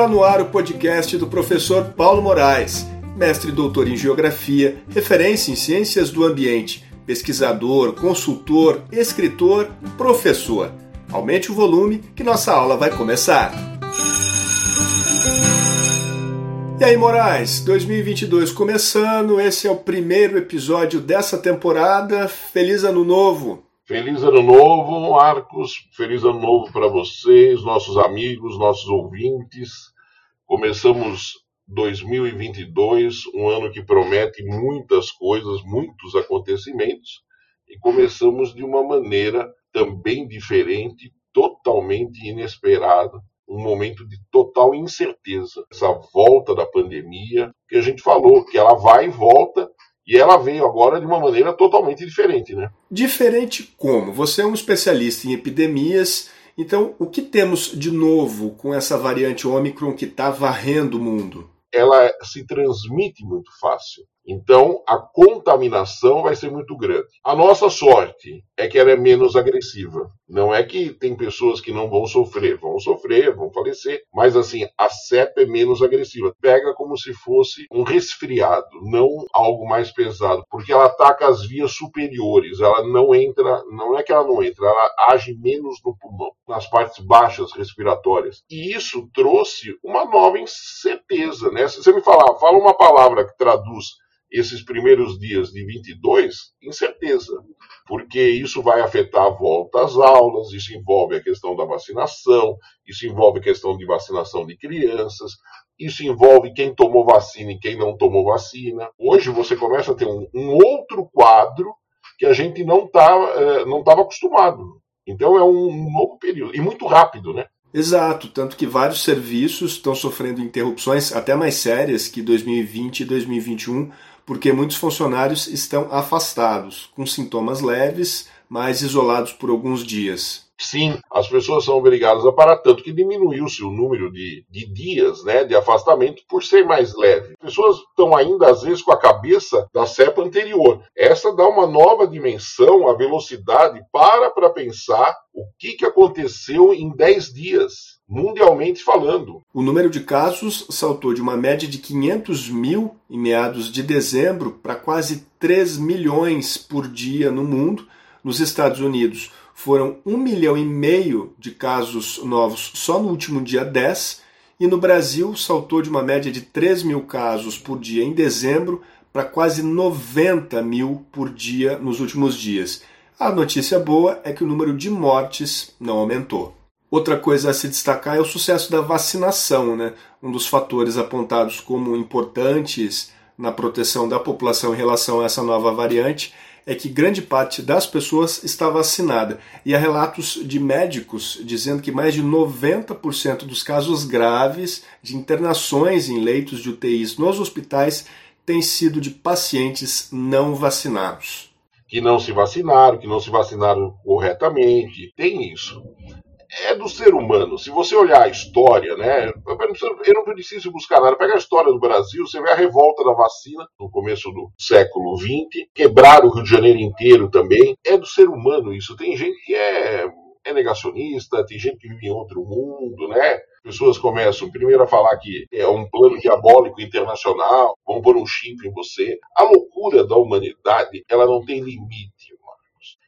Está no ar o podcast do professor Paulo Moraes, mestre e doutor em Geografia, referência em Ciências do Ambiente, pesquisador, consultor, escritor, professor. Aumente o volume que nossa aula vai começar. E aí, Moraes, 2022 começando, esse é o primeiro episódio dessa temporada. Feliz Ano Novo! Feliz Ano Novo, Marcos. Feliz Ano Novo para vocês, nossos amigos, nossos ouvintes. Começamos 2022, um ano que promete muitas coisas, muitos acontecimentos, e começamos de uma maneira também diferente, totalmente inesperada, um momento de total incerteza. Essa volta da pandemia, que a gente falou, que ela vai e volta, e ela veio agora de uma maneira totalmente diferente, né? Diferente como? Você é um especialista em epidemias, então o que temos de novo com essa variante Ômicron que está varrendo o mundo? Ela se transmite muito fácil. Então, a contaminação vai ser muito grande. A nossa sorte é que ela é menos agressiva. Não é que tem pessoas que não vão sofrer, vão sofrer, vão falecer, mas assim, a cepa é menos agressiva. Pega como se fosse um resfriado, não algo mais pesado, porque ela ataca as vias superiores, ela não entra, não é que ela não entra, ela age menos no pulmão, nas partes baixas respiratórias. E isso trouxe uma nova incerteza, né? Se você me falar, fala uma palavra que traduz esses primeiros dias de 22, incerteza, porque isso vai afetar a volta às aulas, isso envolve a questão da vacinação, isso envolve a questão de vacinação de crianças, isso envolve quem tomou vacina e quem não tomou vacina. Hoje você começa a ter um, um outro quadro que a gente não estava eh, não tava acostumado. Então é um, um novo período, e muito rápido, né? Exato, tanto que vários serviços estão sofrendo interrupções até mais sérias que 2020 e 2021 porque muitos funcionários estão afastados, com sintomas leves, mas isolados por alguns dias. Sim, as pessoas são obrigadas a parar, tanto que diminuiu-se o número de, de dias né, de afastamento por ser mais leve. As pessoas estão ainda, às vezes, com a cabeça da cepa anterior. Essa dá uma nova dimensão, a velocidade, para para pensar o que, que aconteceu em 10 dias mundialmente falando. O número de casos saltou de uma média de 500 mil em meados de dezembro para quase 3 milhões por dia no mundo. Nos Estados Unidos foram 1 milhão e meio de casos novos só no último dia 10, e no Brasil saltou de uma média de 3 mil casos por dia em dezembro para quase 90 mil por dia nos últimos dias. A notícia boa é que o número de mortes não aumentou. Outra coisa a se destacar é o sucesso da vacinação, né? um dos fatores apontados como importantes na proteção da população em relação a essa nova variante é que grande parte das pessoas está vacinada. E há relatos de médicos dizendo que mais de 90% dos casos graves de internações em leitos de UTIs nos hospitais têm sido de pacientes não vacinados. Que não se vacinaram, que não se vacinaram corretamente. Tem isso é do ser humano. Se você olhar a história, né? Eu não preciso buscar nada. Pega a história do Brasil, você vê a revolta da vacina no começo do século XX, quebrar o Rio de Janeiro inteiro também. É do ser humano isso. Tem gente que é, é negacionista, tem gente que vive em outro mundo, né? Pessoas começam primeiro a falar que é um plano diabólico internacional, vão pôr um chip em você. A loucura da humanidade, ela não tem limite.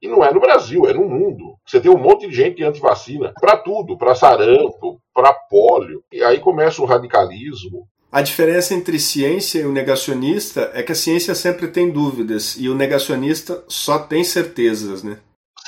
E não é no Brasil, é no mundo. Você tem um monte de gente anti-vacina para tudo, para sarampo, para pólio. E aí começa o radicalismo. A diferença entre ciência e o negacionista é que a ciência sempre tem dúvidas e o negacionista só tem certezas, né?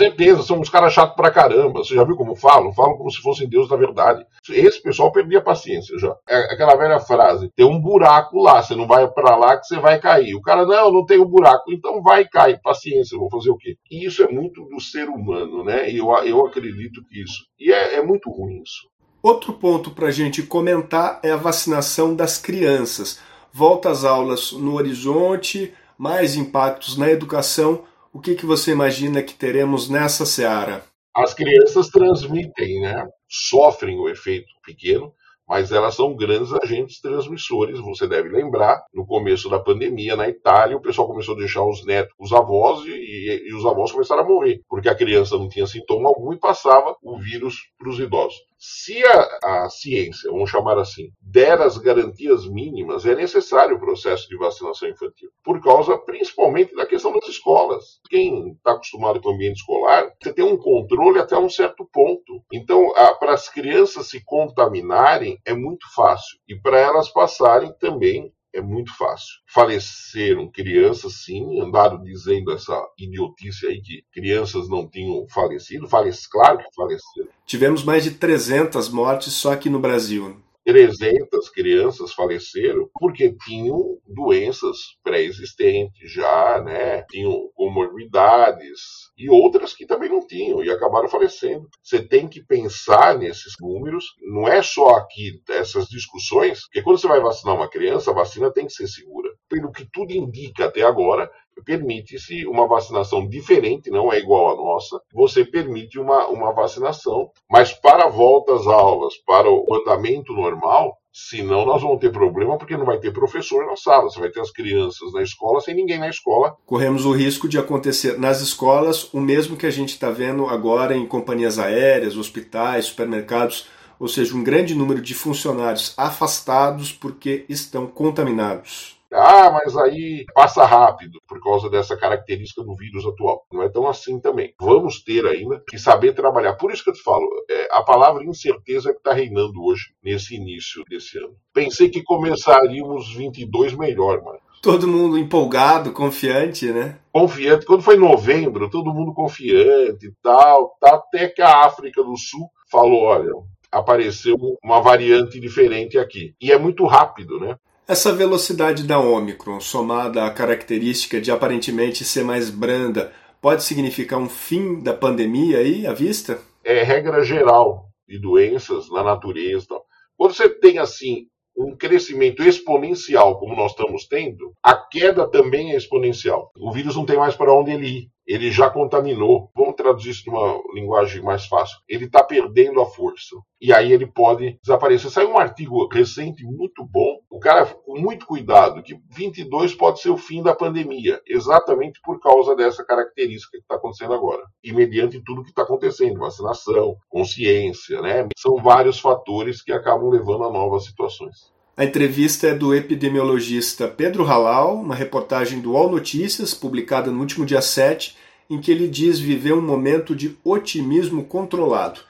Certeza, são uns caras chatos pra caramba. Você já viu como falam? Falam como se fossem Deus da verdade. Esse pessoal perdia a paciência já. É aquela velha frase: tem um buraco lá, você não vai para lá que você vai cair. O cara, não, não tem um buraco, então vai cair. Paciência, vou fazer o quê? E isso é muito do ser humano, né? E eu, eu acredito que isso. E é, é muito ruim isso. Outro ponto para gente comentar é a vacinação das crianças. Volta às aulas no horizonte, mais impactos na educação o que, que você imagina que teremos nessa seara? As crianças transmitem, né? sofrem o efeito pequeno, mas elas são grandes agentes transmissores. Você deve lembrar, no começo da pandemia na Itália, o pessoal começou a deixar os netos, os avós, e, e os avós começaram a morrer, porque a criança não tinha sintoma algum e passava o vírus para os idosos. Se a, a, ciência, vamos chamar assim, der as garantias mínimas, é necessário o processo de vacinação infantil, por causa principalmente da questão das escolas. Quem está acostumado com o ambiente escolar, você tem um controle até um certo ponto. Então, para as crianças se contaminarem é muito fácil e para elas passarem também é muito fácil. Faleceram crianças, sim, andaram dizendo essa idiotice aí que crianças não tinham falecido. Falece, claro que faleceram. Tivemos mais de 300 mortes só aqui no Brasil. 300 crianças faleceram porque tinham doenças pré-existentes já, né? Tinham comorbidades e outras que também não tinham e acabaram falecendo. Você tem que pensar nesses números, não é só aqui essas discussões, porque quando você vai vacinar uma criança, a vacina tem que ser segura. Pelo que tudo indica até agora, permite-se uma vacinação diferente, não é igual à nossa. Você permite uma, uma vacinação, mas para volta às aulas, para o andamento normal, Senão nós vamos ter problema porque não vai ter professor na sala, você vai ter as crianças na escola sem ninguém na escola. Corremos o risco de acontecer nas escolas o mesmo que a gente está vendo agora em companhias aéreas, hospitais, supermercados, ou seja, um grande número de funcionários afastados porque estão contaminados. Ah, mas aí passa rápido por causa dessa característica do vírus atual. Não é tão assim também. Vamos ter ainda que saber trabalhar. Por isso que eu te falo, é, a palavra incerteza é que está reinando hoje, nesse início desse ano. Pensei que começaríamos 22 melhor, mano. Todo mundo empolgado, confiante, né? Confiante. Quando foi novembro, todo mundo confiante e tal, tal, até que a África do Sul falou: olha, apareceu uma variante diferente aqui. E é muito rápido, né? Essa velocidade da Omicron, somada à característica de aparentemente ser mais branda, pode significar um fim da pandemia aí à vista? É regra geral de doenças na natureza. Quando você tem assim um crescimento exponencial como nós estamos tendo, a queda também é exponencial. O vírus não tem mais para onde ele ir ele já contaminou. Traduzir isso numa linguagem mais fácil. Ele está perdendo a força. E aí ele pode desaparecer. Saiu um artigo recente muito bom. O cara, com muito cuidado, que 22 pode ser o fim da pandemia, exatamente por causa dessa característica que está acontecendo agora. E mediante tudo que está acontecendo, vacinação, consciência, né? São vários fatores que acabam levando a novas situações. A entrevista é do epidemiologista Pedro Halal, uma reportagem do All Notícias, publicada no último dia 7, em que ele diz viver um momento de otimismo controlado.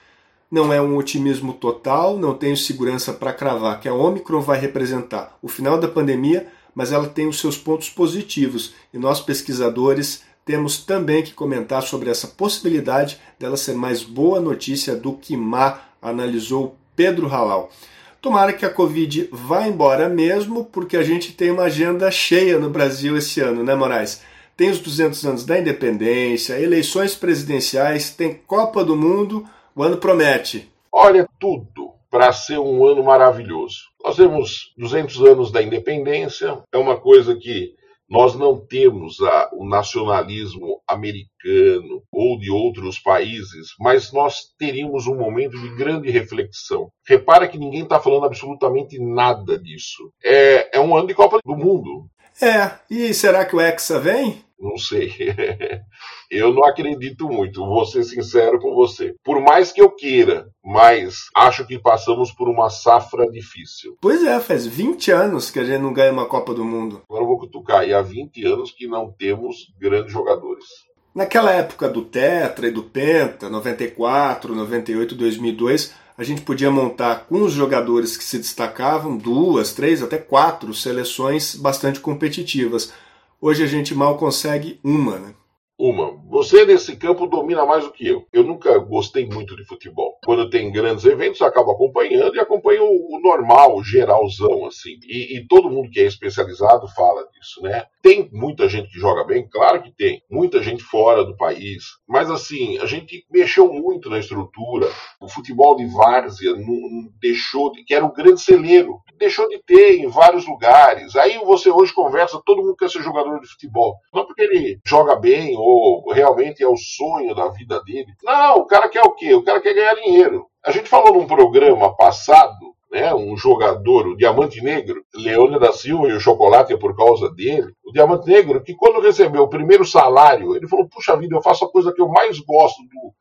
Não é um otimismo total, não tenho segurança para cravar que a Omicron vai representar o final da pandemia, mas ela tem os seus pontos positivos e nós pesquisadores temos também que comentar sobre essa possibilidade dela ser mais boa notícia do que má, analisou Pedro Halal. Tomara que a Covid vá embora mesmo, porque a gente tem uma agenda cheia no Brasil esse ano, né, Moraes? Tem os 200 anos da independência, eleições presidenciais, tem Copa do Mundo, o ano promete. Olha, tudo para ser um ano maravilhoso. Nós temos 200 anos da independência, é uma coisa que nós não temos a, o nacionalismo americano ou de outros países, mas nós teríamos um momento de grande reflexão. Repara que ninguém está falando absolutamente nada disso. É, é um ano de Copa do Mundo. É, e será que o Hexa vem? Não sei. eu não acredito muito, vou ser sincero com você. Por mais que eu queira, mas acho que passamos por uma safra difícil. Pois é, faz 20 anos que a gente não ganha uma Copa do Mundo. Agora eu vou cutucar, e há 20 anos que não temos grandes jogadores. Naquela época do Tetra e do Penta, 94, 98, 2002, a gente podia montar com os jogadores que se destacavam duas, três, até quatro seleções bastante competitivas. Hoje a gente mal consegue uma, né? Uma. Você nesse campo domina mais do que eu. Eu nunca gostei muito de futebol. Quando tem grandes eventos, eu acabo acompanhando e acompanho o normal, o geralzão, assim. E, e, todo mundo que é especializado fala disso, né? Tem muita gente que joga bem? Claro que tem. Muita gente fora do país. Mas, assim, a gente mexeu muito na estrutura. O futebol de várzea não deixou de. que era o grande celeiro. Deixou de ter em vários lugares. Aí você hoje conversa, todo mundo quer ser jogador de futebol. Não porque ele joga bem ou realmente é o sonho da vida dele. Não, o cara quer o quê? O cara quer ganhar dinheiro. A gente falou num programa passado né, um jogador, o Diamante Negro, Leônio da Silva e o Chocolate é por causa dele, o Diamante Negro, que quando recebeu o primeiro salário, ele falou, puxa vida, eu faço a coisa que eu mais gosto do,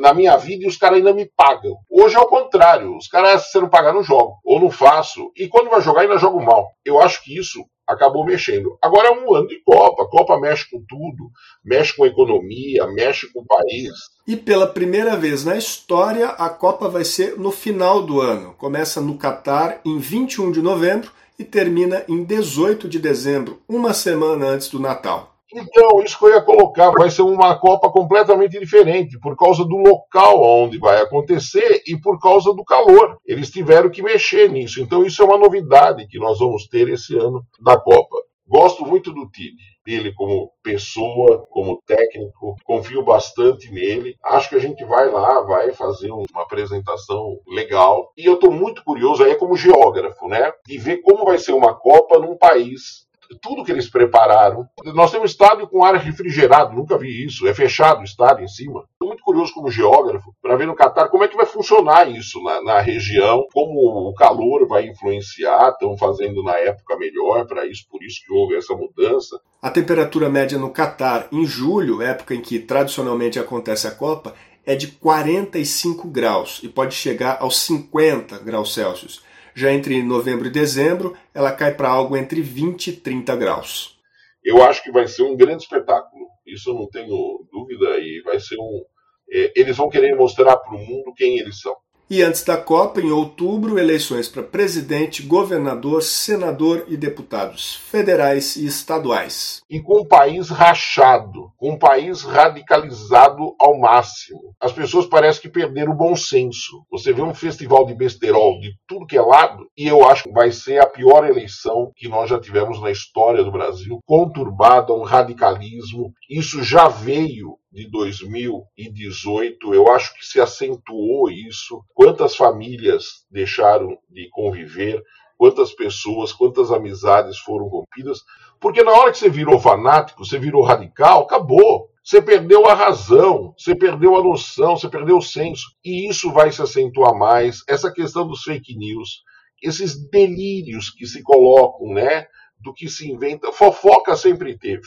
na minha vida e os caras ainda me pagam. Hoje é o contrário, os caras, se não pagar, não jogo, ou não faço, e quando vai jogar, ainda jogo mal. Eu acho que isso acabou mexendo. Agora é um ano de Copa. Copa mexe com tudo, mexe com a economia, mexe com o país. E pela primeira vez na história, a Copa vai ser no final do ano. Começa no Catar em 21 de novembro e termina em 18 de dezembro, uma semana antes do Natal. Então, isso que eu ia colocar, vai ser uma Copa completamente diferente, por causa do local onde vai acontecer e por causa do calor. Eles tiveram que mexer nisso. Então, isso é uma novidade que nós vamos ter esse ano da Copa. Gosto muito do time, dele como pessoa, como técnico, confio bastante nele. Acho que a gente vai lá, vai fazer uma apresentação legal. E eu estou muito curioso aí como geógrafo, né, de ver como vai ser uma Copa num país tudo que eles prepararam. Nós temos um estádio com ar refrigerado, nunca vi isso. É fechado o estádio em cima. Estou muito curioso como geógrafo para ver no Catar como é que vai funcionar isso na, na região, como o calor vai influenciar. Estão fazendo na época melhor para isso, por isso que houve essa mudança. A temperatura média no Catar em julho, época em que tradicionalmente acontece a Copa, é de 45 graus e pode chegar aos 50 graus Celsius. Já entre novembro e dezembro, ela cai para algo entre 20 e 30 graus. Eu acho que vai ser um grande espetáculo. Isso eu não tenho dúvida. E vai ser um. É, eles vão querer mostrar para o mundo quem eles são. E antes da Copa, em outubro, eleições para presidente, governador, senador e deputados federais e estaduais. E com o país rachado, com o país radicalizado ao máximo. As pessoas parecem que perderam o bom senso. Você vê um festival de besterol de tudo que é lado, e eu acho que vai ser a pior eleição que nós já tivemos na história do Brasil, conturbada, um radicalismo. Isso já veio de 2018, eu acho que se acentuou isso. Quantas famílias deixaram de conviver, quantas pessoas, quantas amizades foram rompidas, porque na hora que você virou fanático, você virou radical, acabou. Você perdeu a razão, você perdeu a noção, você perdeu o senso. E isso vai se acentuar mais. Essa questão dos fake news, esses delírios que se colocam, né? Do que se inventa. Fofoca sempre teve.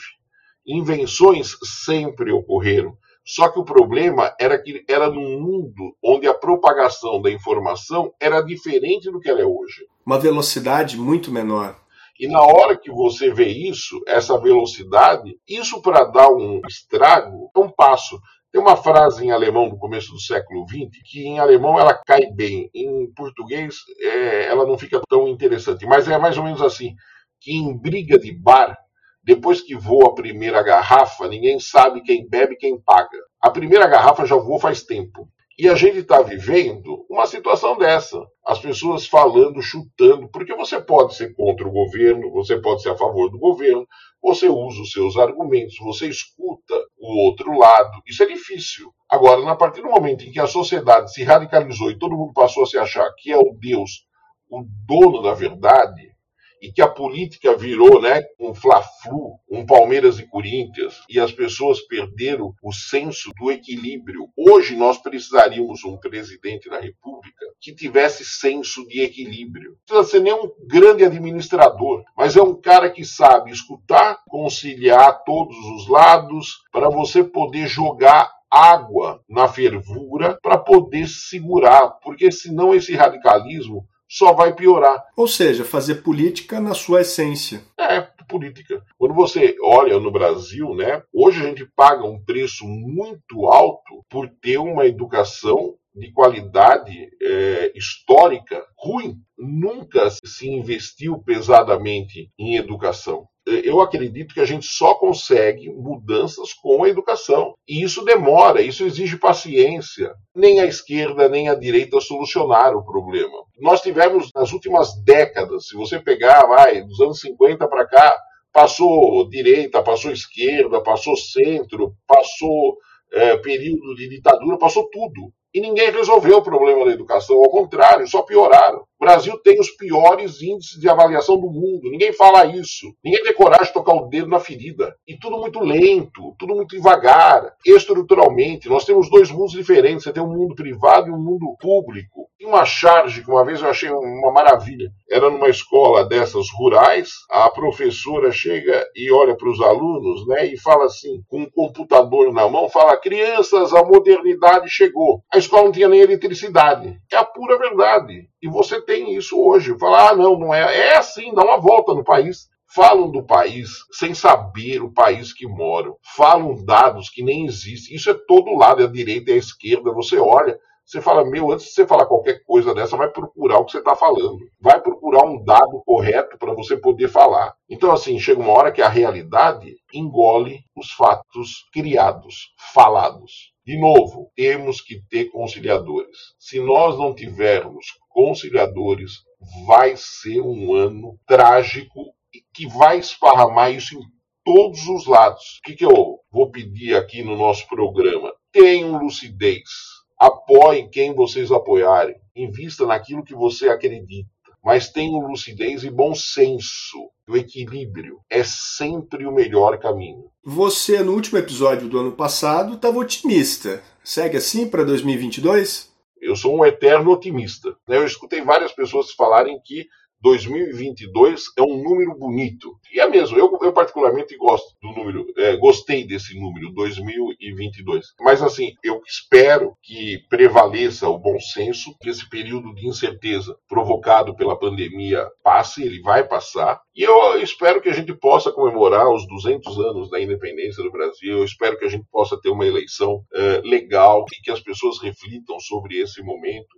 Invenções sempre ocorreram. Só que o problema era que era num mundo onde a propagação da informação era diferente do que ela é hoje. Uma velocidade muito menor. E na hora que você vê isso, essa velocidade, isso para dar um estrago é um passo. Tem uma frase em alemão do começo do século XX que em alemão ela cai bem, em português é, ela não fica tão interessante, mas é mais ou menos assim: que em briga de bar depois que voa a primeira garrafa, ninguém sabe quem bebe e quem paga. A primeira garrafa já voou faz tempo. E a gente está vivendo uma situação dessa. As pessoas falando, chutando, porque você pode ser contra o governo, você pode ser a favor do governo, você usa os seus argumentos, você escuta o outro lado. Isso é difícil. Agora, a partir do momento em que a sociedade se radicalizou e todo mundo passou a se achar que é o Deus, o dono da verdade, e que a política virou né, um fla-flu, um Palmeiras e Corinthians, e as pessoas perderam o senso do equilíbrio. Hoje nós precisaríamos um presidente da República que tivesse senso de equilíbrio. Não precisa ser nem um grande administrador, mas é um cara que sabe escutar, conciliar todos os lados para você poder jogar água na fervura para poder segurar, porque senão esse radicalismo só vai piorar. Ou seja, fazer política na sua essência. É, política. Quando você olha no Brasil, né, hoje a gente paga um preço muito alto por ter uma educação de qualidade é, histórica ruim. Nunca se investiu pesadamente em educação eu acredito que a gente só consegue mudanças com a educação. E isso demora, isso exige paciência. Nem a esquerda nem a direita solucionaram o problema. Nós tivemos nas últimas décadas, se você pegar, vai, dos anos 50 para cá, passou direita, passou esquerda, passou centro, passou é, período de ditadura, passou tudo e ninguém resolveu o problema da educação, ao contrário, só pioraram. O Brasil tem os piores índices de avaliação do mundo, ninguém fala isso. Ninguém tem coragem de tocar o dedo na ferida. E tudo muito lento, tudo muito devagar. Estruturalmente, nós temos dois mundos diferentes: você tem um mundo privado e um mundo público. E uma charge que uma vez eu achei uma maravilha. Era numa escola dessas rurais, a professora chega e olha para os alunos, né, e fala assim, com um computador na mão, fala: "Crianças, a modernidade chegou". A escola não tinha nem eletricidade. É a pura verdade. E você tem isso hoje. Fala: "Ah, não, não é". É assim, dá uma volta no país falam do país sem saber o país que moram, falam dados que nem existem. Isso é todo lado, é a direita e a esquerda. Você olha, você fala, meu, antes de você falar qualquer coisa dessa, vai procurar o que você está falando. Vai procurar um dado correto para você poder falar. Então, assim, chega uma hora que a realidade engole os fatos criados, falados. De novo, temos que ter conciliadores. Se nós não tivermos conciliadores, vai ser um ano trágico que vai esparramar isso em todos os lados. O que, que eu vou pedir aqui no nosso programa? Tenham lucidez. Apoiem quem vocês apoiarem. Invista naquilo que você acredita. Mas tenham lucidez e bom senso. O equilíbrio é sempre o melhor caminho. Você, no último episódio do ano passado, estava otimista. Segue assim para 2022? Eu sou um eterno otimista. Eu escutei várias pessoas falarem que 2022 é um número bonito. E é mesmo, eu, eu particularmente gosto do número, é, gostei desse número, 2022. Mas assim, eu espero que prevaleça o bom senso, que esse período de incerteza provocado pela pandemia passe, ele vai passar. E eu espero que a gente possa comemorar os 200 anos da independência do Brasil. Eu espero que a gente possa ter uma eleição é, legal e que as pessoas reflitam sobre esse momento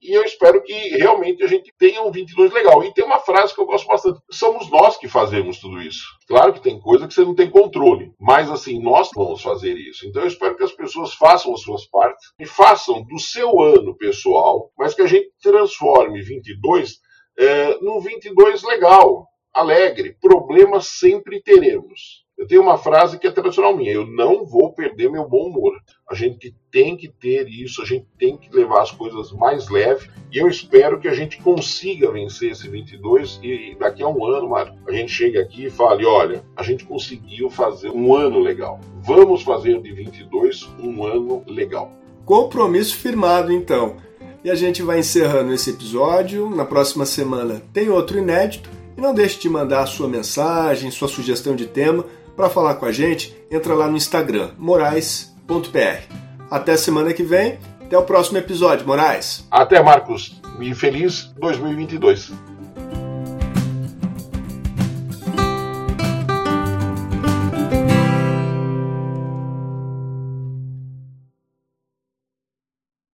e eu espero que realmente a gente tenha um 22 legal. E tem uma frase que eu gosto bastante: somos nós que fazemos tudo isso. Claro que tem coisa que você não tem controle, mas assim, nós vamos fazer isso. Então eu espero que as pessoas façam as suas partes e façam do seu ano pessoal, mas que a gente transforme 22 é, num 22 legal, alegre. Problemas sempre teremos. Eu tenho uma frase que é tradicional minha: eu não vou perder meu bom humor. A gente tem que ter isso, a gente tem que levar as coisas mais leve. E eu espero que a gente consiga vencer esse 22 e daqui a um ano, Mário, a gente chegue aqui e fale: olha, a gente conseguiu fazer um ano legal. Vamos fazer de 22 um ano legal. Compromisso firmado, então. E a gente vai encerrando esse episódio. Na próxima semana tem outro inédito. E não deixe de mandar sua mensagem, sua sugestão de tema para falar com a gente, entra lá no Instagram, morais.pr. Até semana que vem, até o próximo episódio, Moraes. Até, Marcos, e feliz 2022.